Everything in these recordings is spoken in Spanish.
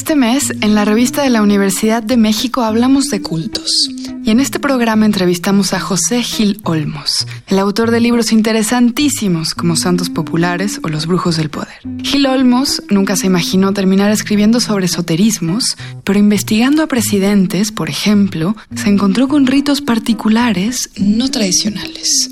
Este mes, en la revista de la Universidad de México hablamos de cultos. Y en este programa entrevistamos a José Gil Olmos, el autor de libros interesantísimos como Santos Populares o Los Brujos del Poder. Gil Olmos nunca se imaginó terminar escribiendo sobre esoterismos, pero investigando a presidentes, por ejemplo, se encontró con ritos particulares no tradicionales.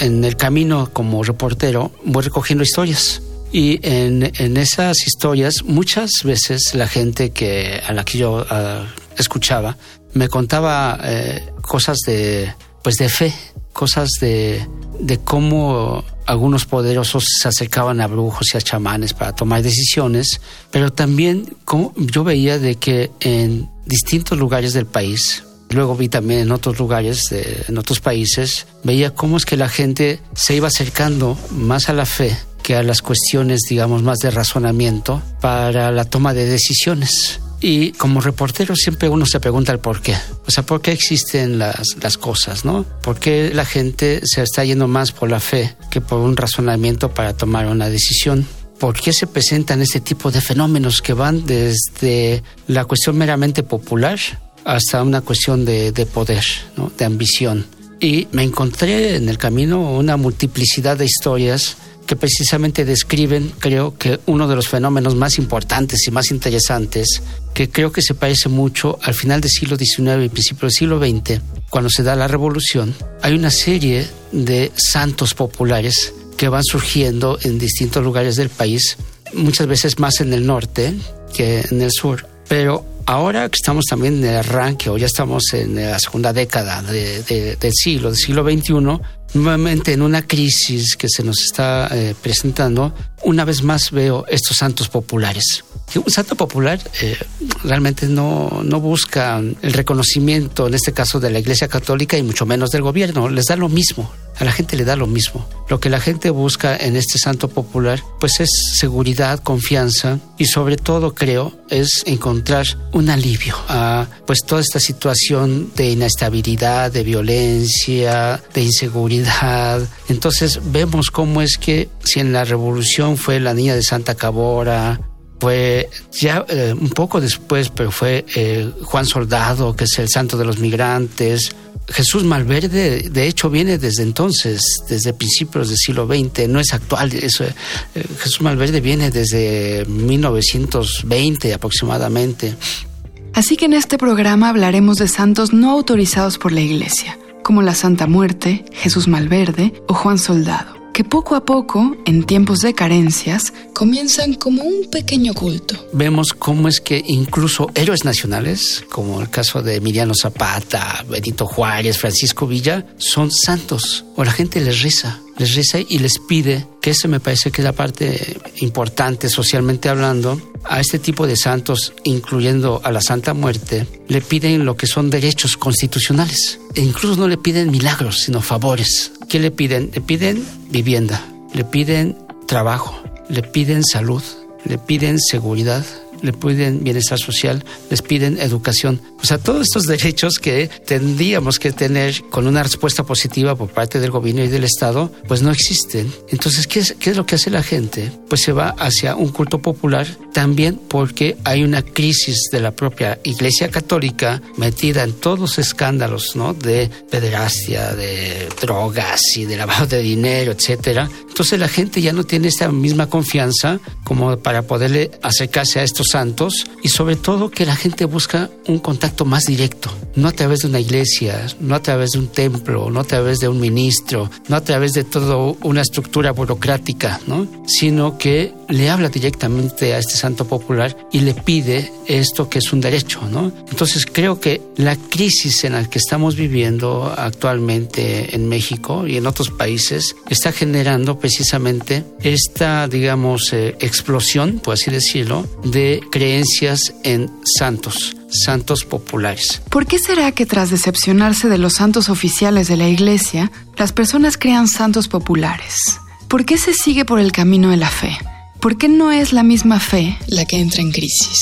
En el camino como reportero voy recogiendo historias y en, en, esas historias, muchas veces la gente que, a la que yo uh, escuchaba me contaba eh, cosas de, pues de fe, cosas de, de cómo algunos poderosos se acercaban a brujos y a chamanes para tomar decisiones, pero también como yo veía de que en distintos lugares del país, luego vi también en otros lugares, en otros países, veía cómo es que la gente se iba acercando más a la fe que a las cuestiones, digamos, más de razonamiento para la toma de decisiones. Y como reportero siempre uno se pregunta el por qué. O sea, ¿por qué existen las, las cosas, no? ¿Por qué la gente se está yendo más por la fe que por un razonamiento para tomar una decisión? ¿Por qué se presentan este tipo de fenómenos que van desde la cuestión meramente popular hasta una cuestión de, de poder, ¿no? de ambición? Y me encontré en el camino una multiplicidad de historias que precisamente describen, creo que uno de los fenómenos más importantes y más interesantes, que creo que se parece mucho al final del siglo XIX y principio del siglo XX, cuando se da la revolución, hay una serie de santos populares que van surgiendo en distintos lugares del país, muchas veces más en el norte que en el sur, pero ahora que estamos también en el arranque, o ya estamos en la segunda década de, de, del siglo, del siglo XXI, nuevamente en una crisis que se nos está eh, presentando, una vez más veo estos santos populares. Un santo popular eh, realmente no, no busca el reconocimiento, en este caso de la Iglesia Católica y mucho menos del gobierno, les da lo mismo, a la gente le da lo mismo. Lo que la gente busca en este santo popular, pues es seguridad, confianza y sobre todo creo es encontrar un alivio a pues toda esta situación de inestabilidad, de violencia, de inseguridad. Entonces vemos cómo es que si en la revolución fue la niña de Santa Cabora, fue ya eh, un poco después, pero fue eh, Juan Soldado, que es el santo de los migrantes. Jesús Malverde, de hecho, viene desde entonces, desde principios del siglo XX, no es actual. Eh, Jesús Malverde viene desde 1920 aproximadamente. Así que en este programa hablaremos de santos no autorizados por la Iglesia, como la Santa Muerte, Jesús Malverde o Juan Soldado que poco a poco, en tiempos de carencias, comienzan como un pequeño culto. Vemos cómo es que incluso héroes nacionales, como el caso de Emiliano Zapata, Benito Juárez, Francisco Villa, son santos, o la gente les reza, les reza y les pide, que ese me parece que es la parte importante socialmente hablando, a este tipo de santos, incluyendo a la Santa Muerte, le piden lo que son derechos constitucionales. E incluso no le piden milagros, sino favores. ¿Qué le piden? Le piden vivienda, le piden trabajo, le piden salud, le piden seguridad, le piden bienestar social, les piden educación. O sea, todos estos derechos que tendríamos que tener con una respuesta positiva por parte del gobierno y del Estado, pues no existen. Entonces, ¿qué es, qué es lo que hace la gente? Pues se va hacia un culto popular también porque hay una crisis de la propia Iglesia Católica metida en todos los escándalos, ¿no? De pederastia, de drogas y de lavado de dinero, etcétera. Entonces la gente ya no tiene esta misma confianza como para poderle acercarse a estos santos y sobre todo que la gente busca un contacto más directo, no a través de una iglesia, no a través de un templo, no a través de un ministro, no a través de toda una estructura burocrática, ¿no? sino que le habla directamente a este santo popular y le pide esto que es un derecho, ¿no? Entonces creo que la crisis en la que estamos viviendo actualmente en México y en otros países está generando precisamente esta, digamos, eh, explosión, por así decirlo, de creencias en santos santos populares. ¿Por qué será que tras decepcionarse de los santos oficiales de la Iglesia, las personas crean santos populares? ¿Por qué se sigue por el camino de la fe? ¿Por qué no es la misma fe la que entra en crisis?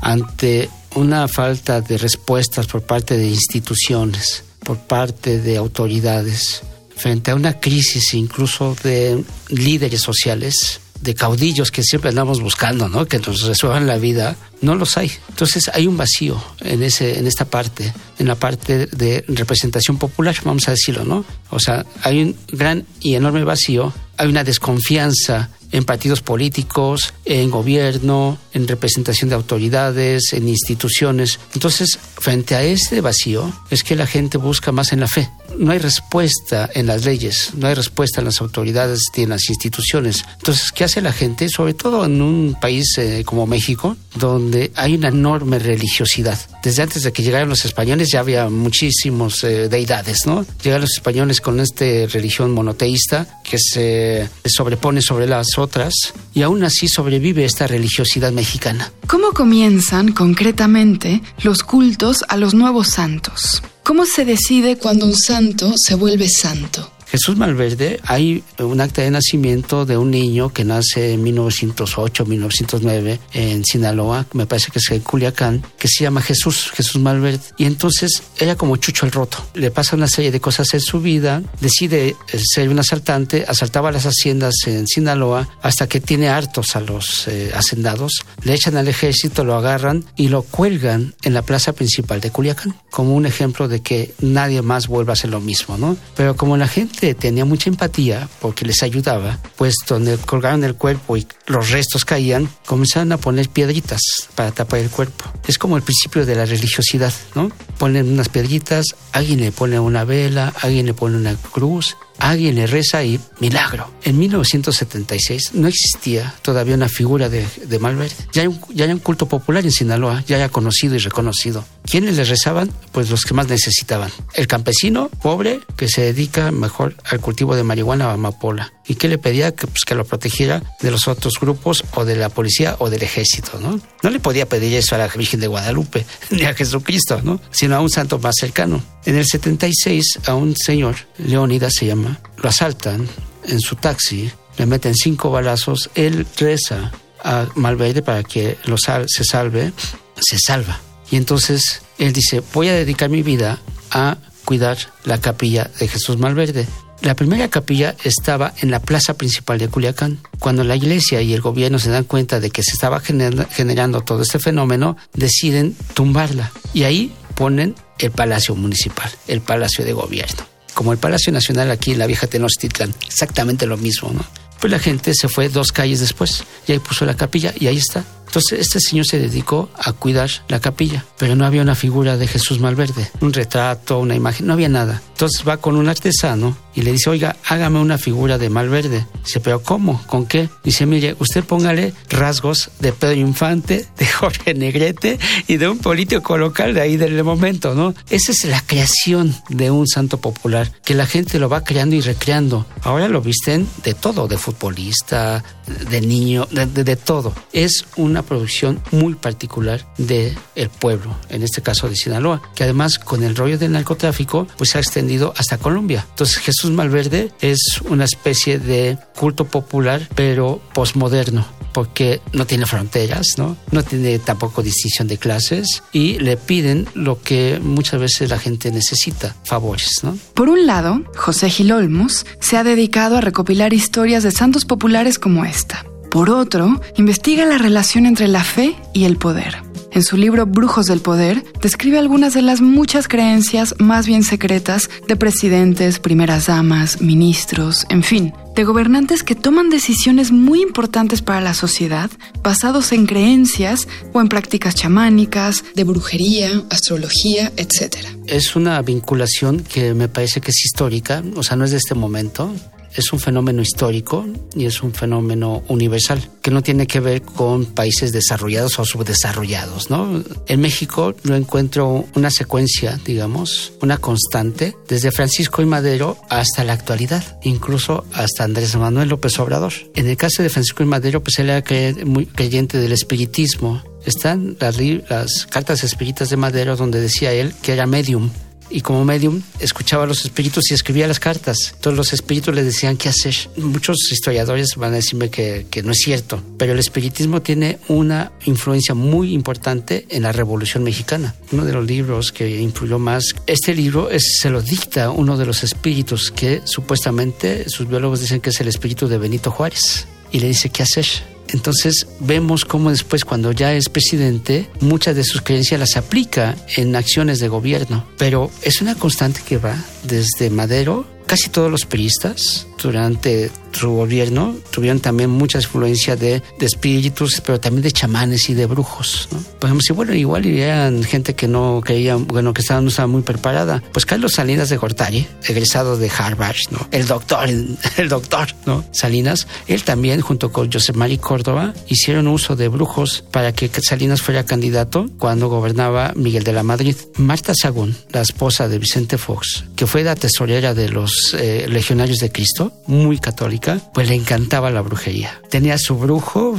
Ante una falta de respuestas por parte de instituciones, por parte de autoridades, frente a una crisis incluso de líderes sociales, de caudillos que siempre andamos buscando, ¿no? Que nos resuelvan la vida, no los hay. Entonces hay un vacío en ese, en esta parte, en la parte de representación popular, vamos a decirlo, ¿no? O sea, hay un gran y enorme vacío, hay una desconfianza en partidos políticos, en gobierno, en representación de autoridades, en instituciones. Entonces, frente a este vacío, es que la gente busca más en la fe. No hay respuesta en las leyes, no hay respuesta en las autoridades ni en las instituciones. Entonces, ¿qué hace la gente? Sobre todo en un país eh, como México, donde hay una enorme religiosidad. Desde antes de que llegaran los españoles ya había muchísimos eh, deidades, ¿no? Llegan los españoles con esta religión monoteísta que se sobrepone sobre las otras y aún así sobrevive esta religiosidad mexicana. ¿Cómo comienzan concretamente los cultos a los nuevos santos? ¿Cómo se decide cuando un santo se vuelve santo? Jesús Malverde, hay un acta de nacimiento de un niño que nace en 1908, 1909 en Sinaloa, me parece que es en Culiacán, que se llama Jesús, Jesús Malverde. Y entonces era como Chucho el Roto. Le pasa una serie de cosas en su vida, decide ser un asaltante, asaltaba las haciendas en Sinaloa hasta que tiene hartos a los eh, hacendados, le echan al ejército, lo agarran y lo cuelgan en la plaza principal de Culiacán, como un ejemplo de que nadie más vuelva a hacer lo mismo, ¿no? Pero como la gente tenía mucha empatía porque les ayudaba, pues donde colgaron el cuerpo y los restos caían, comenzaron a poner piedritas para tapar el cuerpo. Es como el principio de la religiosidad, ¿no? Ponen unas piedritas, alguien le pone una vela, alguien le pone una cruz, alguien le reza y milagro. En 1976 no existía todavía una figura de, de Malverde. Ya hay, un, ya hay un culto popular en Sinaloa, ya era conocido y reconocido. ¿Quiénes le rezaban? Pues los que más necesitaban. El campesino pobre que se dedica mejor al cultivo de marihuana o amapola. ¿Y que le pedía? Que, pues, que lo protegiera de los otros grupos o de la policía o del ejército, ¿no? No le podía pedir eso a la Virgen de Guadalupe ni a Jesucristo, ¿no? Sino a un santo más cercano. En el 76 a un señor, Leónidas se llama, lo asaltan en su taxi, le meten cinco balazos, él reza a Malverde para que lo se salve, se salva. Y entonces él dice, voy a dedicar mi vida a cuidar la capilla de Jesús Malverde. La primera capilla estaba en la plaza principal de Culiacán. Cuando la iglesia y el gobierno se dan cuenta de que se estaba generando todo este fenómeno, deciden tumbarla. Y ahí ponen el Palacio Municipal, el Palacio de Gobierno. Como el Palacio Nacional aquí en la vieja Tenochtitlan, exactamente lo mismo, ¿no? Pues la gente se fue dos calles después y ahí puso la capilla y ahí está. Entonces este señor se dedicó a cuidar la capilla, pero no había una figura de Jesús Malverde, un retrato, una imagen, no había nada. Entonces va con un artesano y le dice, oiga, hágame una figura de Malverde. Dice, pero ¿cómo? ¿Con qué? Dice, mire, usted póngale rasgos de Pedro Infante, de Jorge Negrete y de un político local de ahí del momento, ¿no? Esa es la creación de un santo popular, que la gente lo va creando y recreando. Ahora lo visten de todo, de futbolista, de niño, de, de, de todo. Es una producción muy particular de el pueblo, en este caso de Sinaloa, que además con el rollo del narcotráfico pues se ha extendido hasta Colombia. Entonces Jesús Malverde es una especie de culto popular pero posmoderno porque no tiene fronteras, ¿no? No tiene tampoco distinción de clases y le piden lo que muchas veces la gente necesita, favores, ¿no? Por un lado, José Gil Olmos se ha dedicado a recopilar historias de santos populares como esta. Por otro, investiga la relación entre la fe y el poder. En su libro Brujos del Poder, describe algunas de las muchas creencias más bien secretas de presidentes, primeras damas, ministros, en fin, de gobernantes que toman decisiones muy importantes para la sociedad basados en creencias o en prácticas chamánicas, de brujería, astrología, etc. Es una vinculación que me parece que es histórica, o sea, no es de este momento es un fenómeno histórico y es un fenómeno universal, que no tiene que ver con países desarrollados o subdesarrollados, ¿no? En México yo encuentro una secuencia, digamos, una constante, desde Francisco y Madero hasta la actualidad, incluso hasta Andrés Manuel López Obrador. En el caso de Francisco y Madero, pues él era muy creyente del espiritismo. Están las, las cartas espíritas de Madero donde decía él que era medium, y como medium escuchaba a los espíritus y escribía las cartas. Todos los espíritus le decían qué hacer. Muchos historiadores van a decirme que, que, no es cierto, pero el espiritismo tiene una influencia muy importante en la Revolución Mexicana. Uno de los libros que influyó más, este libro es, se lo dicta uno de los espíritus que supuestamente sus biólogos dicen que es el espíritu de Benito Juárez y le dice qué hacer. Entonces vemos cómo después cuando ya es presidente, muchas de sus creencias las aplica en acciones de gobierno. Pero es una constante que va desde Madero, casi todos los peristas durante su gobierno tuvieron también mucha influencia de, espíritus, pero también de chamanes y de brujos. ¿no? Podemos bueno, igual eran gente que no creía, bueno, que estaba, no estaba muy preparada. Pues Carlos Salinas de Gortari, egresado de Harvard, ¿no? El doctor, el doctor, ¿no? Salinas, él también, junto con José Mari Córdoba, hicieron uso de brujos para que Salinas fuera candidato cuando gobernaba Miguel de la Madrid. Marta Sagún, la esposa de Vicente Fox, que fue la tesorera de los eh, legionarios de Cristo, muy católica, pues le encantaba la brujería. Tenía su brujo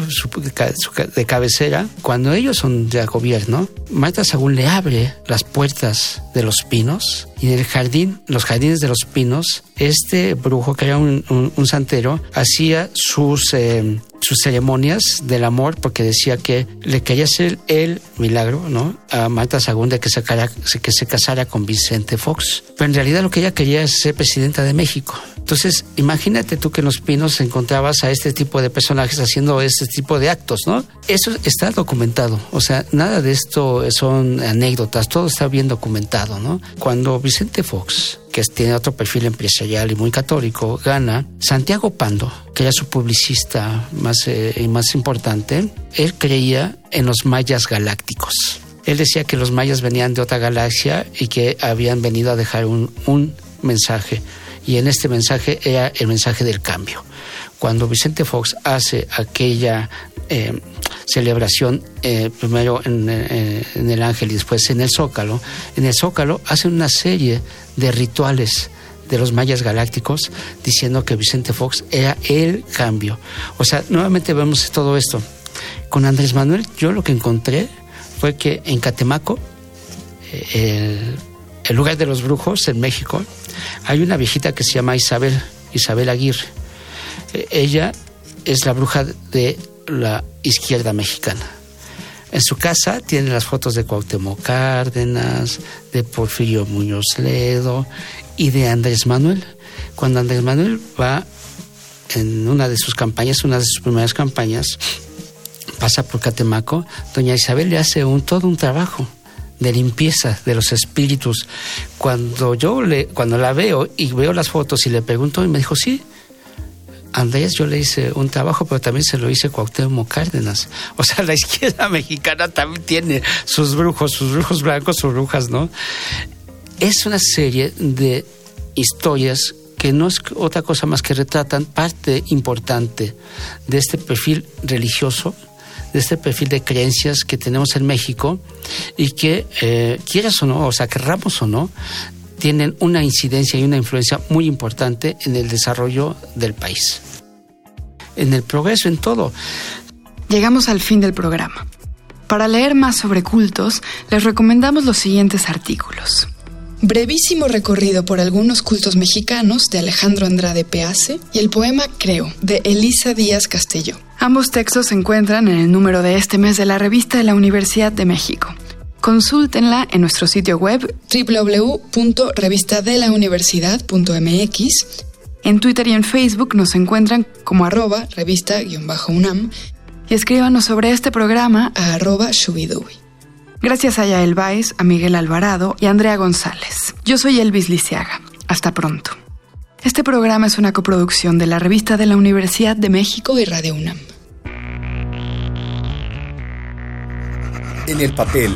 de cabecera. Cuando ellos son de gobierno, Marta Sagún le abre las puertas de los pinos y en el jardín, los jardines de los pinos, este brujo, que era un, un, santero, hacía sus, eh, sus ceremonias del amor porque decía que le quería hacer el milagro, ¿no? A Marta Sagún de que se, que se casara con Vicente Fox. Pero en realidad lo que ella quería es ser presidenta de México. Entonces, imagínate tú que en los pinos encontrabas a este tipo de personajes haciendo este tipo de actos, ¿no? Eso está documentado. O sea, nada de esto son anécdotas, todo está bien documentado, ¿no? Cuando Vicente Fox, que tiene otro perfil empresarial y muy católico, gana, Santiago Pando, que era su publicista más, eh, más importante, él creía en los mayas galácticos. Él decía que los mayas venían de otra galaxia y que habían venido a dejar un, un mensaje y en este mensaje era el mensaje del cambio. Cuando Vicente Fox hace aquella eh, celebración, eh, primero eh, en, el Ángel y después en el Zócalo, en el Zócalo hace una serie de rituales de los mayas galácticos diciendo que Vicente Fox era el cambio. O sea, nuevamente vemos todo esto. Con Andrés Manuel yo lo que encontré fue que en Catemaco, el, el lugar de los brujos en México, hay una viejita que se llama Isabel, Isabel Aguirre. E, ella es la bruja de la izquierda mexicana. En su casa tiene las fotos de Cuauhtémoc Cárdenas, de Porfirio Muñoz Ledo y de Andrés Manuel. Cuando Andrés Manuel va en una de sus campañas, una de sus primeras campañas, pasa por Catemaco, doña Isabel le hace un, todo un trabajo de limpieza de los espíritus. Cuando yo le, cuando la veo y veo las fotos y le pregunto, y me dijo, sí, Andrés, yo le hice un trabajo, pero también se lo hice Cuauhtémoc Cárdenas. O sea, la izquierda mexicana también tiene sus brujos, sus brujos blancos, sus brujas, ¿no? Es una serie de historias que no es otra cosa más que retratan parte importante de este perfil religioso de este perfil de creencias que tenemos en México y que, eh, quieras o no, o sea, querramos o no, tienen una incidencia y una influencia muy importante en el desarrollo del país, en el progreso, en todo. Llegamos al fin del programa. Para leer más sobre cultos, les recomendamos los siguientes artículos. Brevísimo recorrido por algunos cultos mexicanos de Alejandro Andrade Peace y el poema Creo de Elisa Díaz Castelló. Ambos textos se encuentran en el número de este mes de la revista de la Universidad de México. Consúltenla en nuestro sitio web www.revistadelauniversidad.mx. En Twitter y en Facebook nos encuentran como arroba revista-unam y escríbanos sobre este programa a arroba shubidubi. Gracias a Yael Baez, a Miguel Alvarado y a Andrea González. Yo soy Elvis Lisiaga. Hasta pronto. Este programa es una coproducción de la revista de la Universidad de México y Radio UNAM. En el papel.